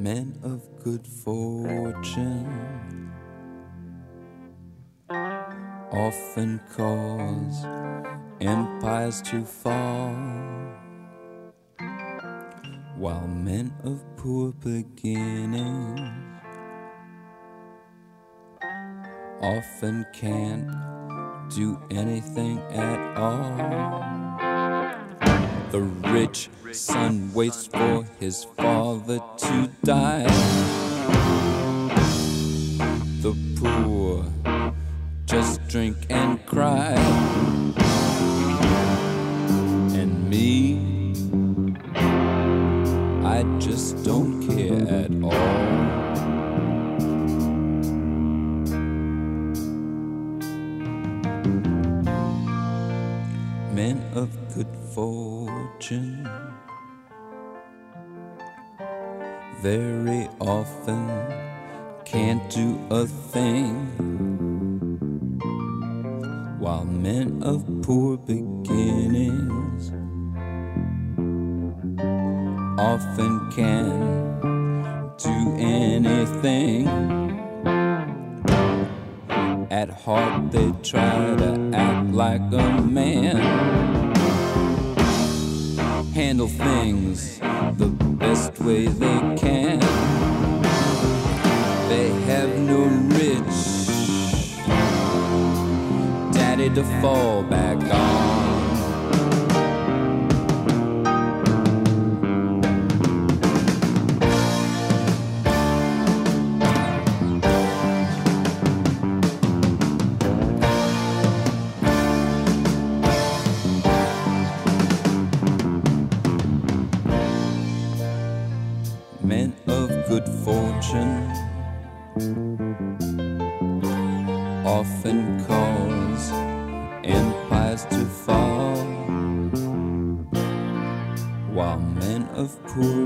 men of good fortune often cause empires to fall, while men of poor beginnings often can't do anything at all. The rich son waits for his father to die. The poor just drink and cry. Very often can't do a thing, while men of poor beginnings often can do anything. At heart, they try to act like a man. Handle things the best way they can. They have no rich daddy to fall back on. Of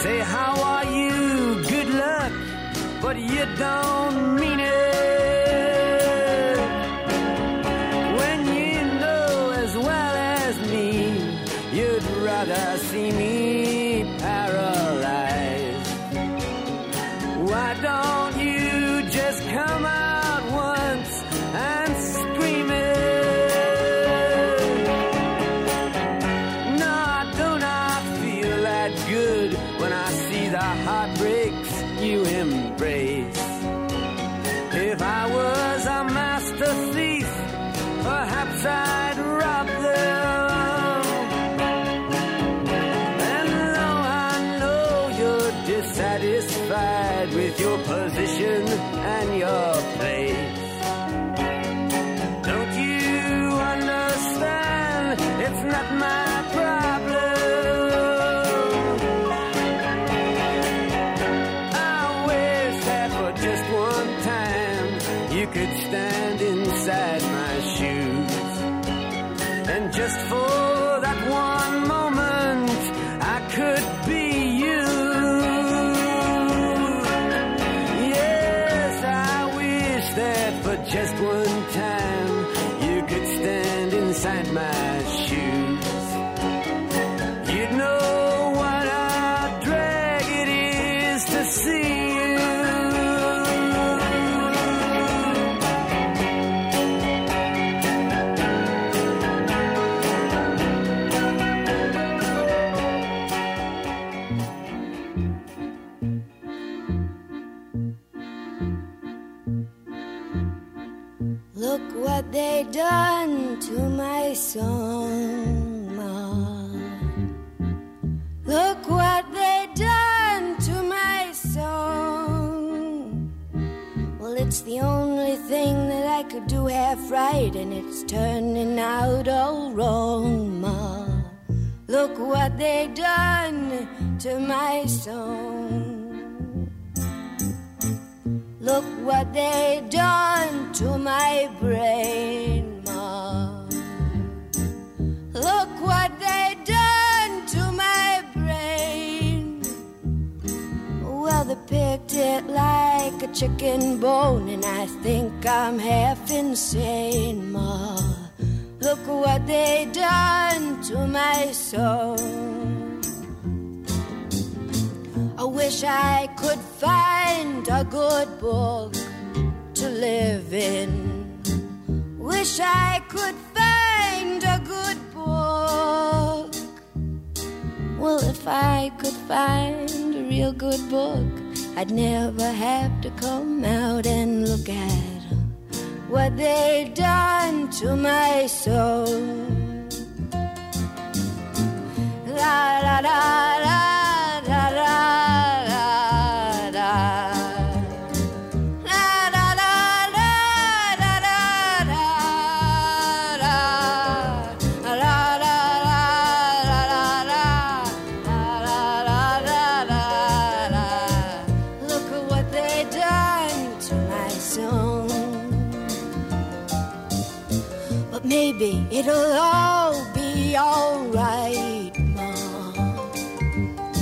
Say, how are you? Good luck, but you don't mean it. Look what they done to my song, ma. Look what they done to my song. Well, it's the only thing that I could do half right, and it's turning out all wrong, ma. Look what they done to my song. Look what they done to my brain, ma. Look what they done to my brain. Well, they picked it like a chicken bone, and I think I'm half insane, ma. Look what they done to my soul wish I could find a good book to live in. Wish I could find a good book. Well, if I could find a real good book, I'd never have to come out and look at what they've done to my soul. La la la la it'll all be alright, Mom.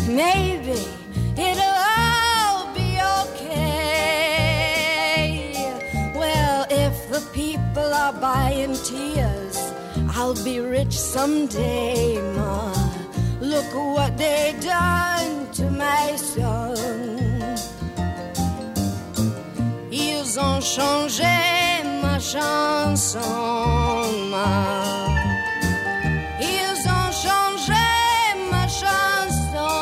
Maybe it'll all be okay. Well, if the people are buying tears, I'll be rich someday, Ma. Look what they done to my son. Ils ont changé chanson. Ils ont changé ma chanson.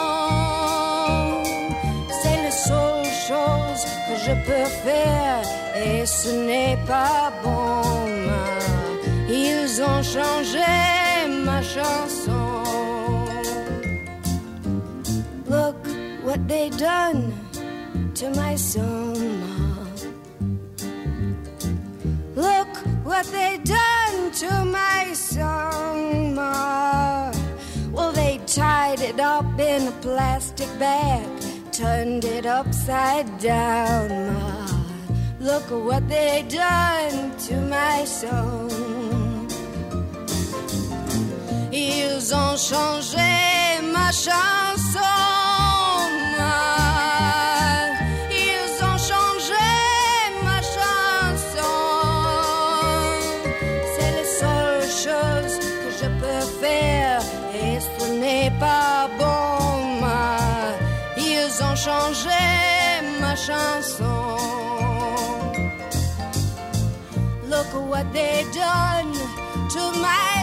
C'est la seule chose que je peux faire et ce n'est pas bon. Ils ont changé ma chanson. Look what they done to my song, what they done to my song, Ma. Well, they tied it up in a plastic bag, turned it upside down, Ma. Look what they done to my song. Ils ont changé ma chanson, Ils ma chanson. Look at what they done to my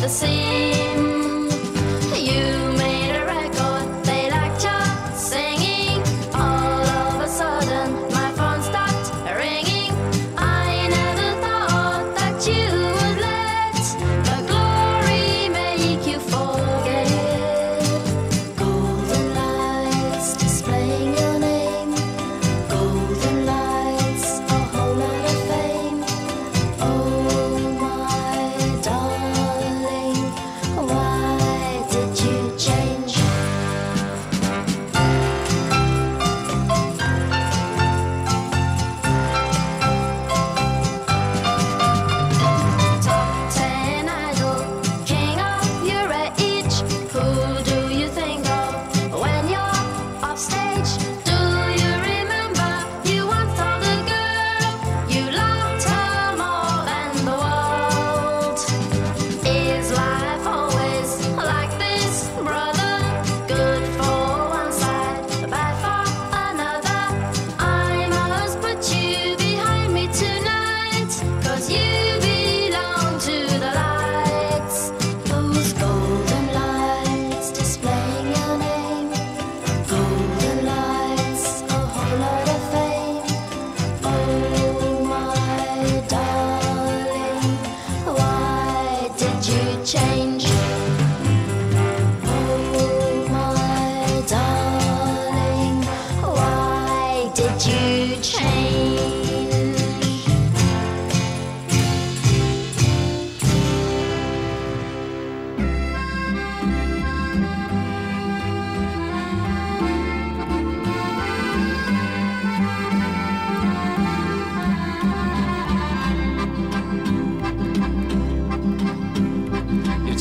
the sea.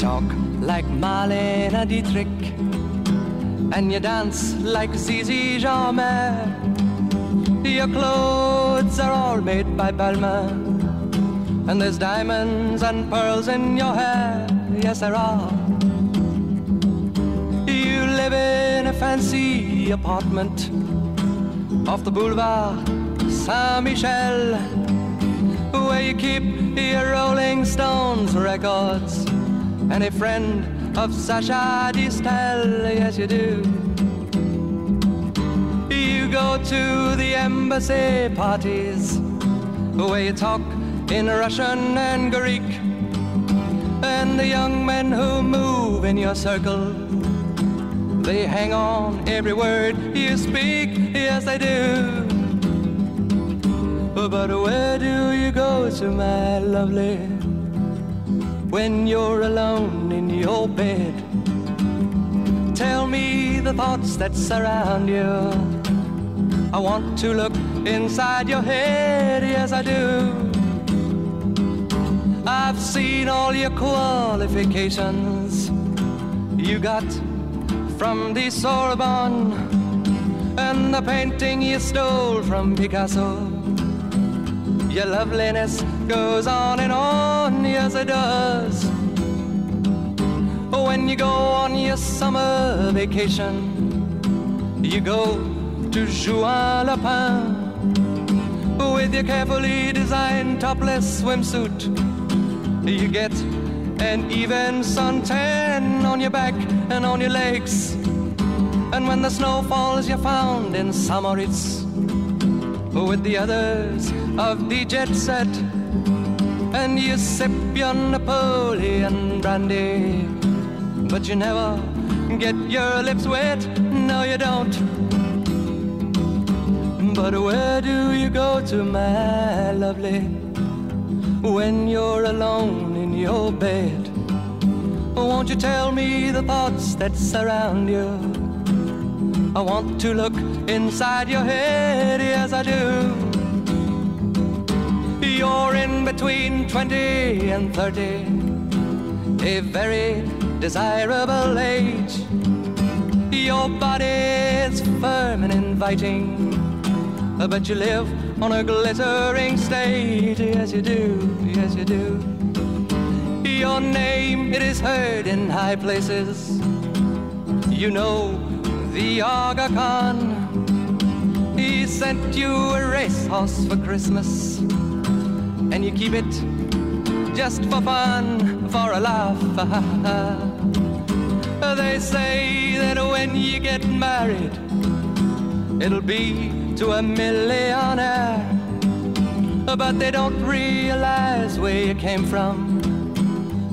talk like Marlene Dietrich, and you dance like Zizi Jeanmaire. Your clothes are all made by Balmain, and there's diamonds and pearls in your hair. Yes, there are. You live in a fancy apartment off the boulevard Saint Michel, where you keep your Rolling Stones records any friend of Sasha Distel, yes you do. You go to the embassy parties where you talk in Russian and Greek, and the young men who move in your circle. They hang on every word you speak, yes they do. But where do you go to, my lovely? When you're alone in your bed? Tell me the thoughts that surround you. I want to look inside your head, yes, I do. I've seen all your qualifications you got from the Sorbonne and the painting you stole from Picasso. Your loveliness goes on and on, yes, it does. When you go on your summer vacation, you go to Juan-les-Pins with your carefully designed topless swimsuit. You get an even suntan on your back and on your legs. And when the snow falls, you're found in St. Moritz with the others of the jet set. And you sip your Napoleon brandy, but you never get your lips wet. No, you don't. But where do you go to, my lovely, when you're alone in your bed? Won't you tell me the thoughts that surround you? I want to look inside your head, yes, I do. You're in between 20 and 30, a very desirable age. Your body's firm and inviting, but you live on a glittering stage. Yes, you do, yes, you do. Your name, it is heard in high places. You know the Aga Khan. He sent you a racehorse for Christmas, and you keep it just for fun, for a laugh. they say that when you get married, it'll be to a millionaire. But they don't realize where you came from.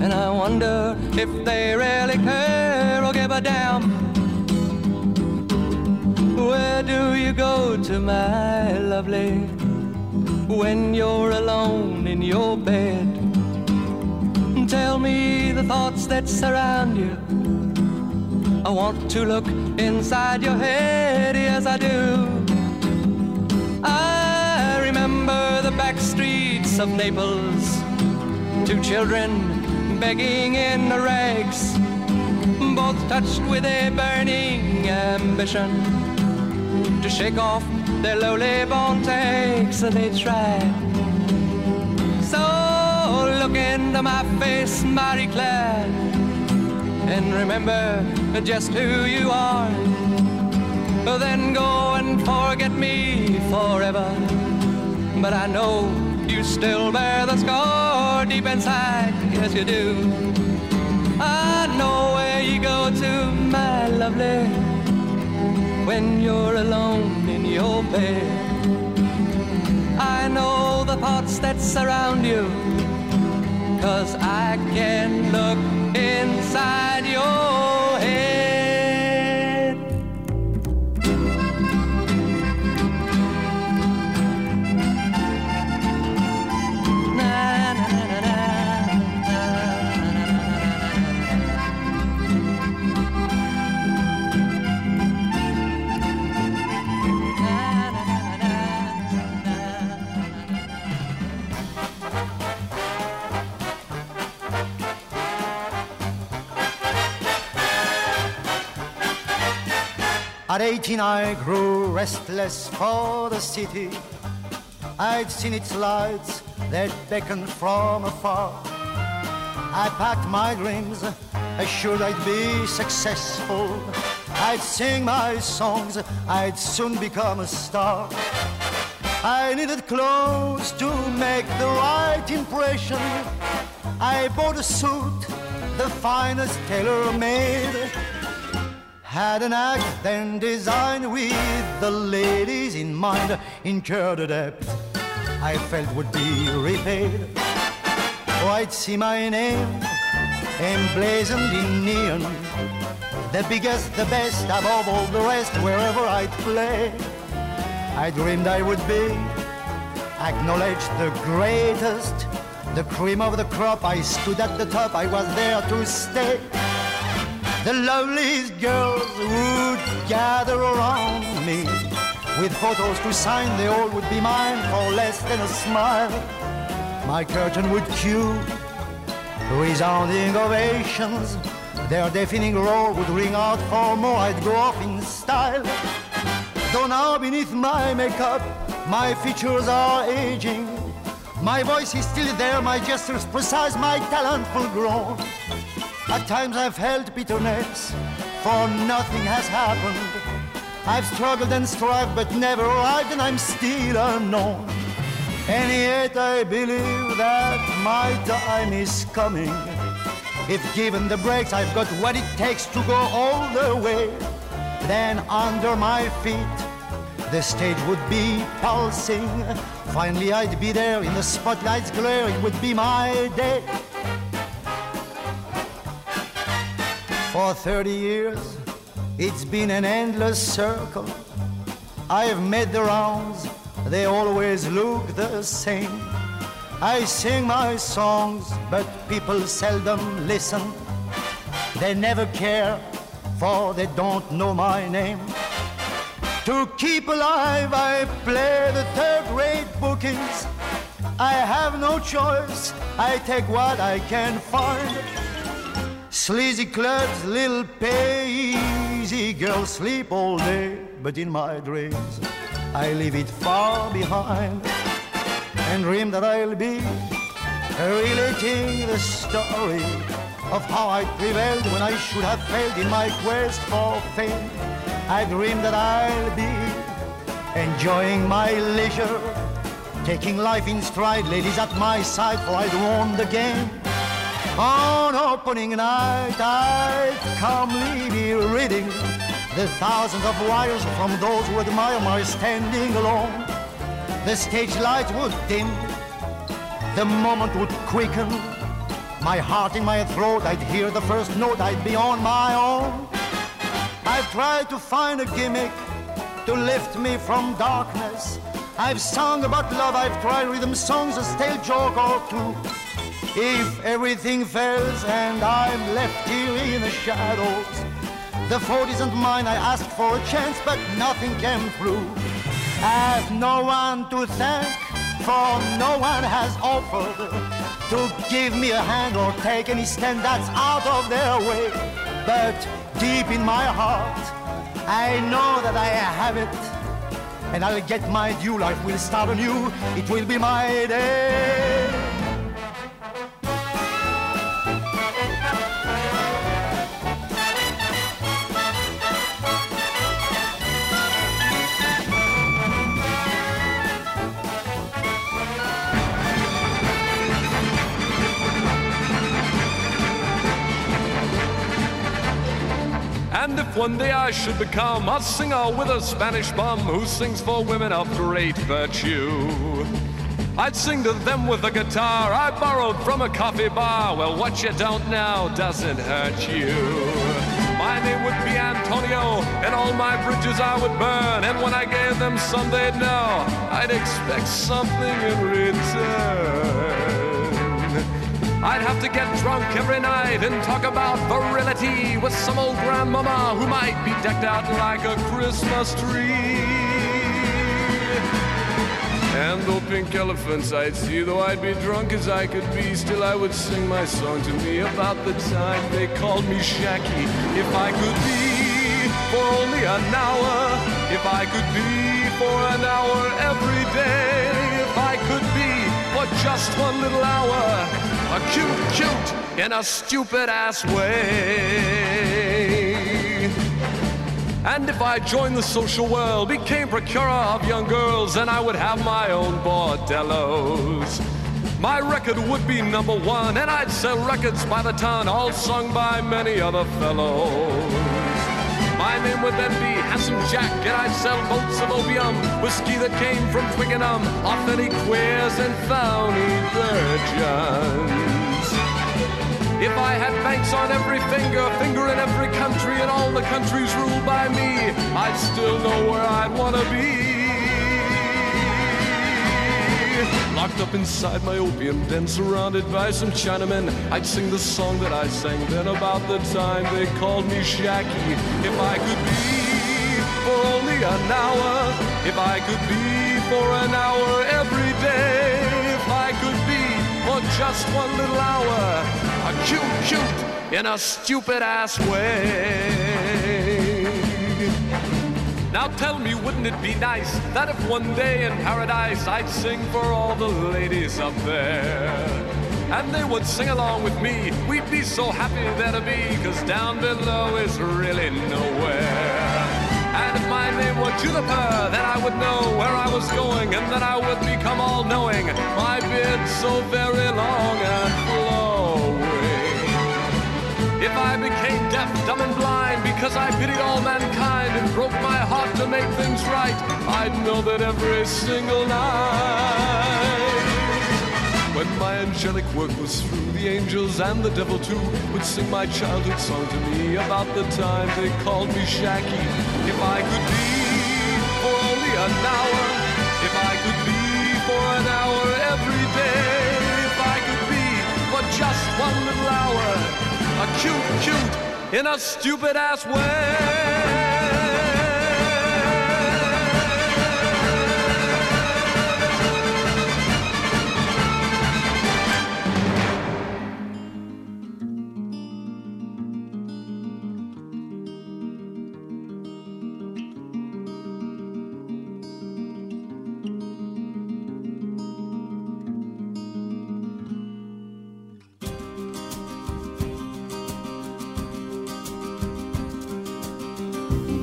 And I wonder if they really care or give a damn. Where do you go to, my lovely, when you're alone in your bed? Tell me the thoughts that surround you. I want to look inside your head, yes, I do. I remember the back streets of Naples, two children begging in the rags, both touched with a burning ambition to shake off their lowly born takes, so they try. So look into my face, Marie Claire, and remember just who you are. Then go and forget me forever. But I know you still bear the scar deep inside, yes you do. I know where you go to, my lovely when you're alone in your bed. I know the thoughts that surround you, cause I can look inside your At 18 I grew restless for the city. I'd seen its lights that beckoned from afar. I packed my dreams, assured I'd be successful. I'd sing my songs, I'd soon become a star. I needed clothes to make the right impression. I bought a suit, the finest tailor made. Had an act then designed with the ladies in mind. Incurred a debt I felt would be repaid. Oh, I'd see my name emblazoned in neon. The biggest, the best, above all the rest, wherever I'd play. I dreamed I would be acknowledge the greatest, the cream of the crop. I stood at the top, I was there to stay. The loveliest girls would gather around me with photos to sign, they all would be mine for less than a smile. My curtain would cue resounding ovations. Their deafening roar would ring out for more. I'd go off in style. Though now beneath my makeup, my features are aging. My voice is still there, my gestures precise, my talent full grown. At times I've felt bitterness, for nothing has happened. I've struggled and strived, but never arrived, and I'm still unknown. And yet I believe that my time is coming. If given the breaks, I've got what it takes to go all the way. Then under my feet, the stage would be pulsing. Finally, I'd be there in the spotlight's glare. It would be my day. For 30 years, it's been an endless circle. I've made the rounds, they always look the same. I sing my songs, but people seldom listen. They never care, for they don't know my name. To keep alive, I play the third rate bookings. I have no choice, I take what I can find. Sleazy clubs, little easy girls sleep all day, but in my dreams I leave it far behind and dream that I'll be relating the story of how I prevailed when I should have failed in my quest for fame. I dream that I'll be enjoying my leisure, taking life in stride, ladies at my side, for I'd won the game. On opening night, I'd calmly be reading the thousands of wires from those who admire my standing alone. The stage lights would dim, the moment would quicken. My heart in my throat, I'd hear the first note, I'd be on my own. I've tried to find a gimmick to lift me from darkness. I've sung about love, I've tried rhythm songs, a stale joke or two. If everything fails and I'm left here in the shadows, the fault isn't mine. I asked for a chance, but nothing came through. I have no one to thank, for no one has offered to give me a hand or take any stand that's out of their way. But deep in my heart, I know that I have it. And I'll get my due, life will start anew, it will be my day. One day I should become a singer with a Spanish bum who sings for women of great virtue, I'd sing to them with a guitar I borrowed from a coffee bar. Well, what you don't know doesn't hurt you. My name would be Antonio, and all my bridges I would burn. And when I gave them some, they'd know I'd expect something in return. I'd have to get drunk every night and talk about virility with some old grandmama who might be decked out like a Christmas tree. And though pink elephants I'd see, though I'd be drunk as I could be, still I would sing my song to me about the time they called me Jacky. If I could be for only an hour, if I could be for an hour every day, if I could be for just one little hour a cute, cute in a stupid ass way. And if I joined the social world, became procurer of young girls, then I would have my own bordellos. My record would be number one, and I'd sell records by the ton, all sung by many other fellows. My name would then be Handsome Jack, and I'd sell boats of opium, whiskey that came from Twickenham, authentic queers and phony virgins. If I had banks on every finger, finger in every country, and all the countries ruled by me, I'd still know where I'd want to be. Locked up inside my opium den, surrounded by some Chinamen, I'd sing the song that I sang then about the time they called me Jacky. If I could be for only an hour, if I could be for an hour every day, if I could be for just one little hour, a cute, cute in a stupid ass way. Now tell me, wouldn't it be nice that if one day in paradise I'd sing for all the ladies up there? And they would sing along with me. We'd be so happy there to be, cause down below is really nowhere. And if my name were Juniper, then I would know where I was going, and then I would become all knowing. My beard so very long and flowing. If I became deaf, dumb, and blind because I pitied all mankind and broke my heart to make things right, I'd know that every single night. When my angelic work was through, the angels and the devil too would sing my childhood song to me about the time they called me Jacky. If I could be for only an hour, if I could be for an hour every day, if I could be for just one little hour, a cute, cute in a stupid ass way.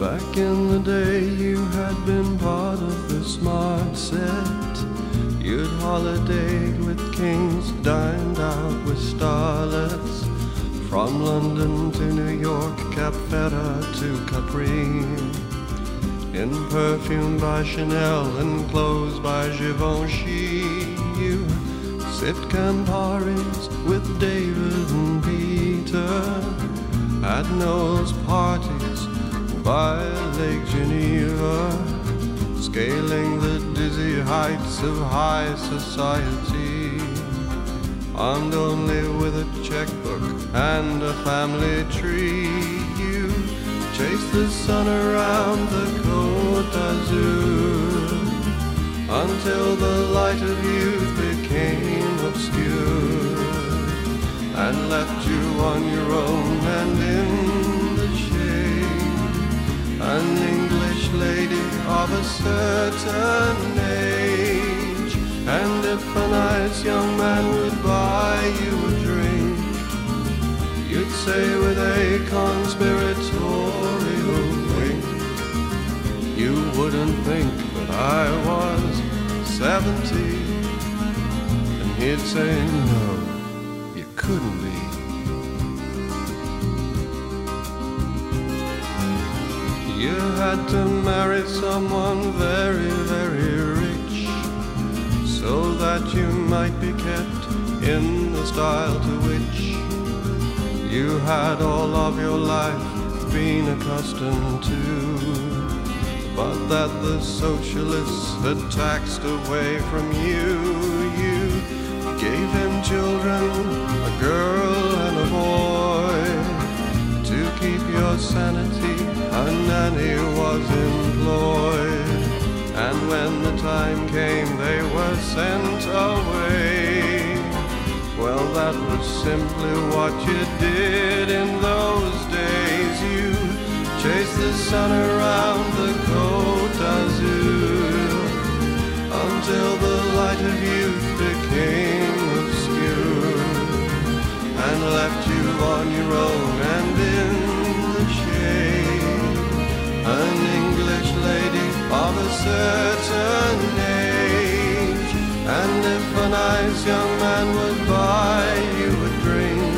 Back in the day, you had been part of the smart set. You'd holidayed with kings, dined out with starlets. From London to New York, Cap Ferrat to Capri. In perfume by Chanel and clothes by Givenchy. You sipped Camparis with David and Peter. At Noel's parties by Lake Geneva, scaling the dizzy heights of high society, armed only with a checkbook and a family tree. You chase the sun around the Côte d'Azur until the light of youth became obscured and left you on your own and in an English lady of a certain age. And if a nice young man would buy you a drink, you'd say with a conspiratorial wink, you wouldn't think that I was seventy. And he'd say, no, had to marry someone very, very rich so that you might be kept in the style to which you had all of your life been accustomed to. But that the socialists had taxed away from you. You gave him children, a girl and a boy. Keep your sanity, a nanny was employed. And when the time came, they were sent away. Well, that was simply what you did in those days. You chased the sun around the Côte d'Azur until the light of youth became obscured and left you on your own and in of a certain age. And if a nice young man would buy you a drink,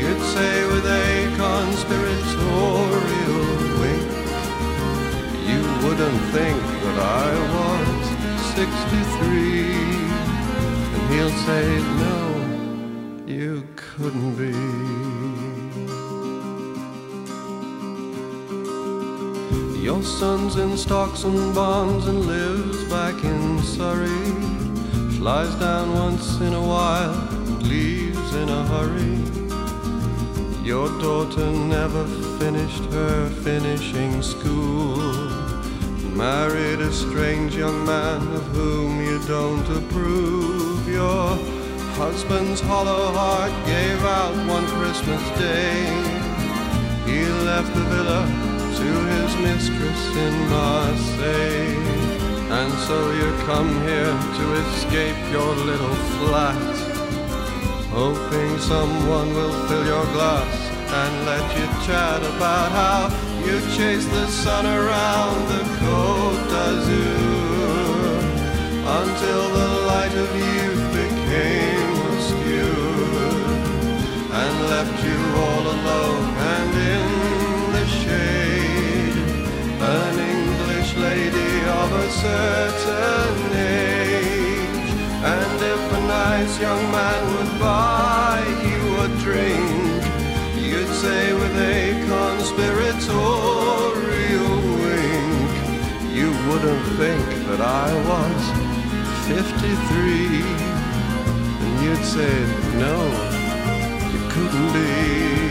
you'd say with a conspiratorial wink, you wouldn't think that I was 63. And he'll say, no, you couldn't be. Your son's in stocks and bonds and lives back in Surrey, Flies down once in a while, and leaves in a hurry. Your daughter never finished her finishing school. Married a strange young man of whom you don't approve. Your husband's hollow heart gave out one Christmas day. He left the villa to his mistress in Marseille. And so you come here to escape your little flat. Hoping someone will fill your glass and let you chat about how you chase the sun around the Côte d'Azur until the light of youth became obscured and left you all alone and in a certain age, and if a nice young man would buy you a drink, you'd say with a conspiratorial wink, you wouldn't think that I was 53. And you'd say, no, you couldn't be.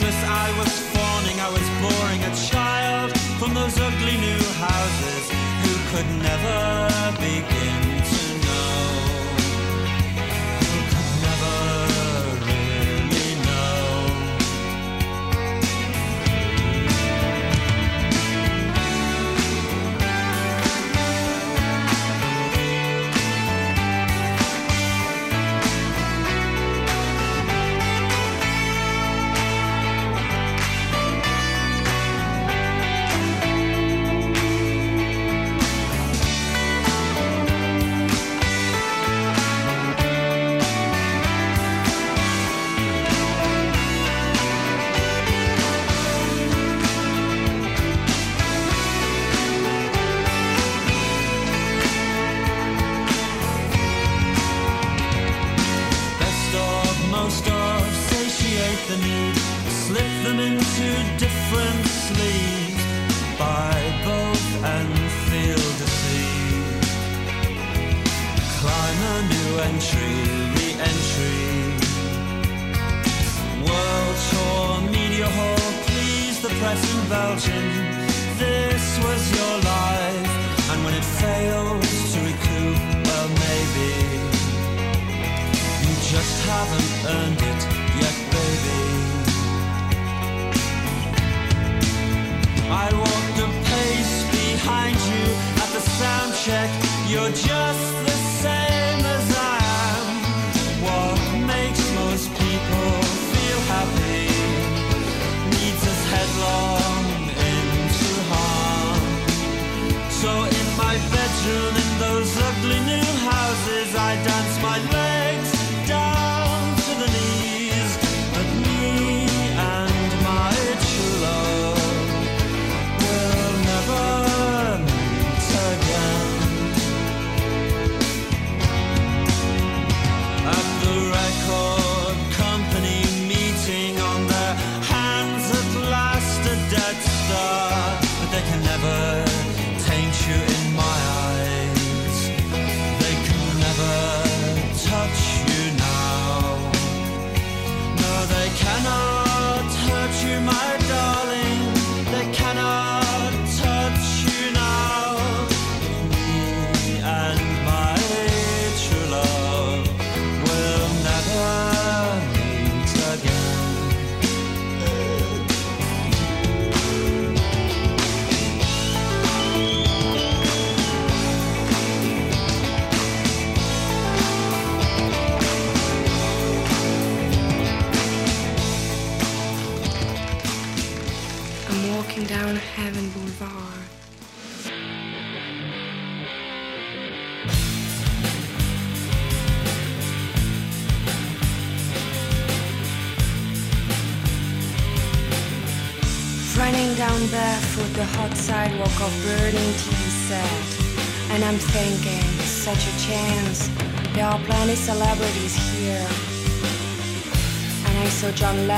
Was faceless, I was fawning, I was boring a child from those ugly new houses who could never begin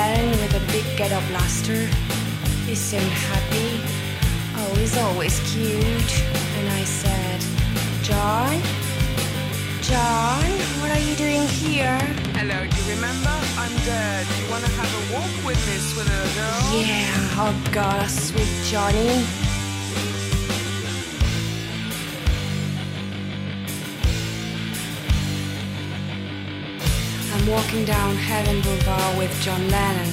Lennon with a big ghetto blaster. He seemed happy. Oh, he's always cute. And I said, John? John, what are you doing here? Hello, do you remember? I'm dead. You wanna have a walk with me, sweet little girl? Yeah, oh god, sweet Johnny. I'm walking down Heaven Boulevard with John Lennon,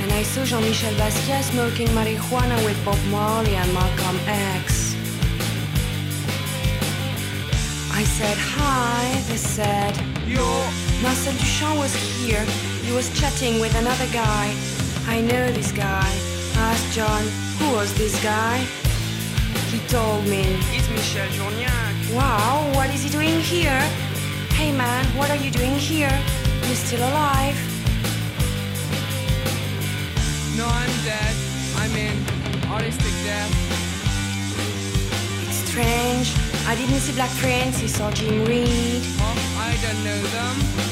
and I saw Jean-Michel Basquiat smoking marijuana with Bob Marley and Malcolm X. I said hi, they said, You're... Marcel Duchamp was here. He was chatting with another guy. I know this guy. I asked John, who was this guy? He told me. It's Michel Journiac. Wow, what is he doing here? Hey man, what are you doing here? You still alive? No, I'm dead. I mean, artistic death. It's strange. I didn't see Black Francis or Jim Reed. Oh, I don't know them.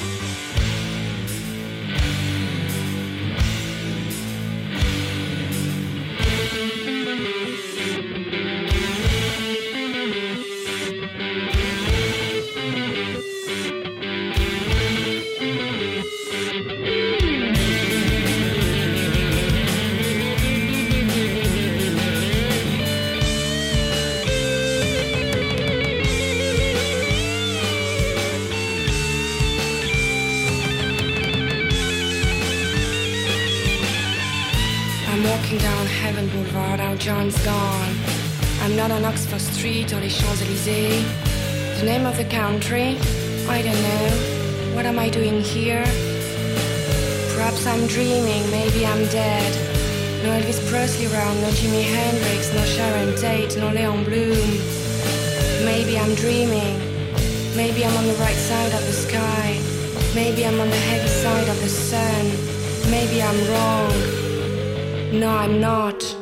Not on Oxford Street or les Champs-Élysées. The name of the country? I don't know. What am I doing here? Perhaps I'm dreaming, maybe I'm dead. No Elvis Presley around, no Jimi Hendrix, no Sharon Tate, no Leon Bloom. Maybe I'm dreaming. Maybe I'm on the right side of the sky. Maybe I'm on the heavy side of the sun. Maybe I'm wrong. No, I'm not.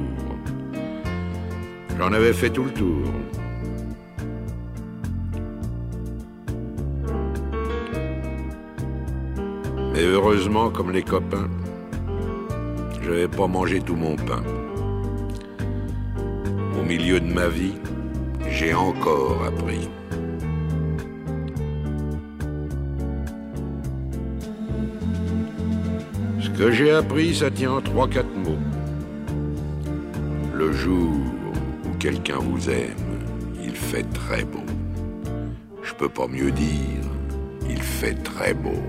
J'en avais fait tout le tour. Mais heureusement, comme les copains, je n'avais pas mangé tout mon pain. Au milieu de ma vie, j'ai encore appris. Ce que j'ai appris, ça tient en trois, quatre mots. Le jour quelqu'un vous aime, il fait très beau. Je peux pas mieux dire, il fait très beau.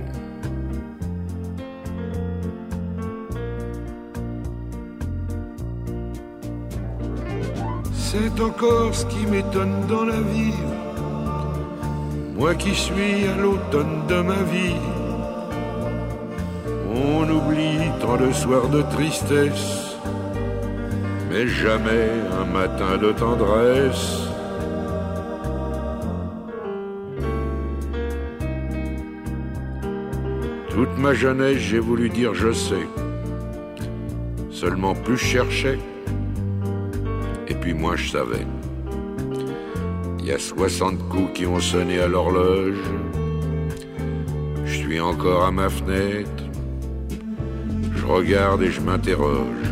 C'est encore ce qui m'étonne dans la vie. Moi qui suis à l'automne de ma vie. On oublie tant de soirs de tristesse, mais jamais un matin de tendresse. Toute ma jeunesse, j'ai voulu dire je sais. Seulement plus je cherchais, et puis moi je savais. Il y a 60 coups qui ont sonné à l'horloge. Je suis encore à ma fenêtre. Je regarde et je m'interroge.